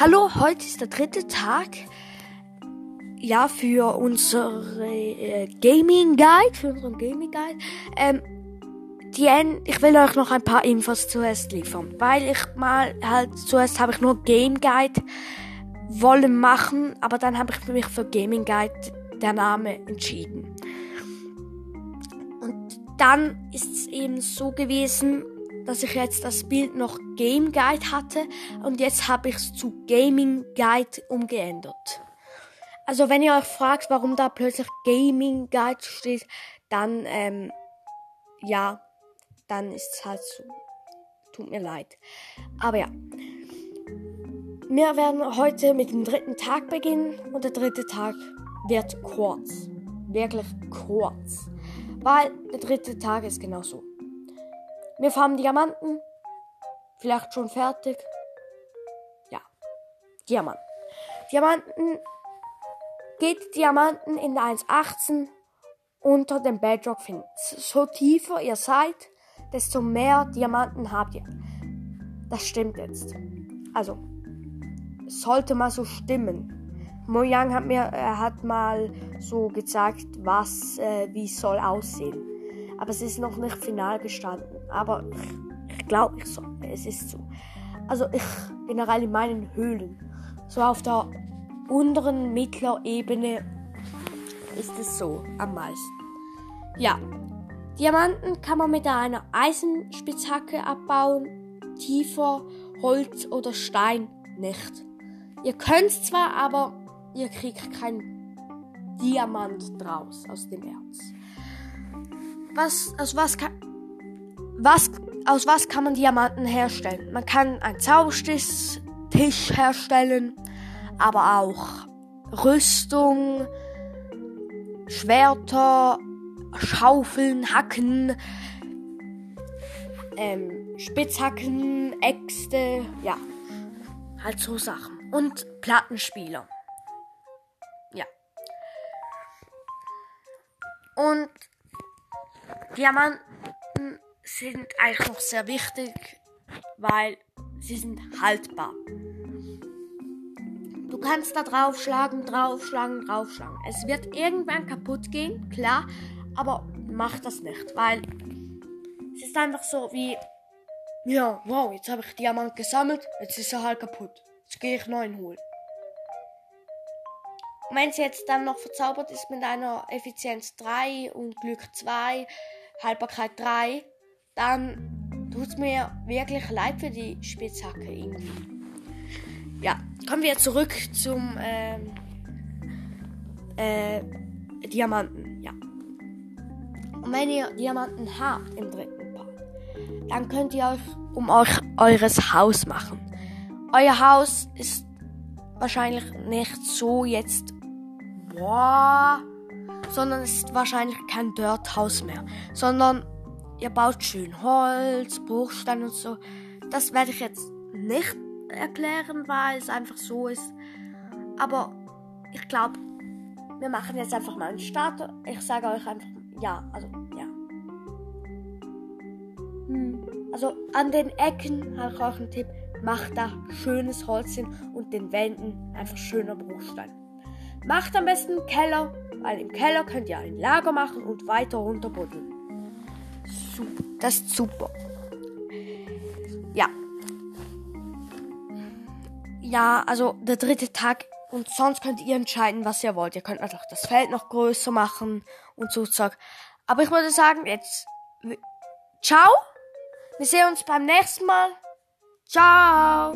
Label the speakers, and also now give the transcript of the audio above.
Speaker 1: Hallo, heute ist der dritte Tag. Ja, für unsere äh, Gaming Guide, für unseren Gaming Guide. Ähm, die, ich will euch noch ein paar Infos zuerst liefern, weil ich mal halt zuerst habe ich nur Game Guide wollen machen, aber dann habe ich mich für Gaming Guide der Name entschieden. Und dann ist es eben so gewesen, dass ich jetzt das Bild noch Game Guide hatte und jetzt habe ich es zu Gaming Guide umgeändert. Also wenn ihr euch fragt, warum da plötzlich Gaming Guide steht, dann ähm, ja, dann ist es halt so. Tut mir leid. Aber ja. Wir werden heute mit dem dritten Tag beginnen und der dritte Tag wird kurz. Wirklich kurz. Weil der dritte Tag ist genau so. Wir farmen Diamanten. Vielleicht schon fertig. Ja. Diamanten. Diamanten. Geht Diamanten in der 1.18 unter dem Bedrock finden. So tiefer ihr seid, desto mehr Diamanten habt ihr. Das stimmt jetzt. Also, sollte mal so stimmen. Mojang hat mir, er hat mal so gezeigt, was, äh, wie es soll aussehen. Aber es ist noch nicht final gestanden. Aber ich, glaube, ich so, es ist so. Also ich generell in meinen Höhlen, so auf der unteren Mittlerebene ist es so am meisten. Ja, Diamanten kann man mit einer Eisenspitzhacke abbauen, tiefer Holz oder Stein nicht. Ihr könnt zwar, aber ihr kriegt kein Diamant draus aus dem Erz. Was, aus was kann, was, aus was kann man Diamanten herstellen? Man kann einen Zauberstisch herstellen, aber auch Rüstung, Schwerter, Schaufeln, Hacken, ähm, Spitzhacken, Äxte, ja, halt so Sachen. Und Plattenspieler. Ja. Und Diamanten sind eigentlich noch sehr wichtig, weil sie sind haltbar. Du kannst da draufschlagen, draufschlagen, draufschlagen. Es wird irgendwann kaputt gehen, klar, aber mach das nicht, weil es ist einfach so wie, ja, wow, jetzt habe ich Diamant gesammelt, jetzt ist er halt kaputt. Jetzt gehe ich neuen holen. Und wenn sie jetzt dann noch verzaubert ist mit einer Effizienz 3 und Glück 2, Haltbarkeit 3, dann tut es mir wirklich leid für die Spitzhacke irgendwie. Ja, kommen wir zurück zum ähm, äh, Diamanten. Ja. Und wenn ihr Diamanten habt im dritten Part, dann könnt ihr euch um euch eures Haus machen. Euer Haus ist wahrscheinlich nicht so jetzt boah, sondern es ist wahrscheinlich kein Dirthaus mehr, sondern ihr baut schön Holz, Bruchstein und so. Das werde ich jetzt nicht erklären, weil es einfach so ist. Aber ich glaube, wir machen jetzt einfach mal einen Start. Ich sage euch einfach, ja, also, ja. Hm. Also an den Ecken habe ich euch einen Tipp. Macht da schönes Holz hin und den Wänden einfach schöner Bruchstein. Macht am besten einen Keller, weil im Keller könnt ihr ein Lager machen und weiter runter buddeln. Super. Das ist super. Ja. Ja, also der dritte Tag. Und sonst könnt ihr entscheiden, was ihr wollt. Ihr könnt einfach das Feld noch größer machen und so zack. Aber ich würde sagen, jetzt. Ciao. Wir sehen uns beim nächsten Mal. Ciao.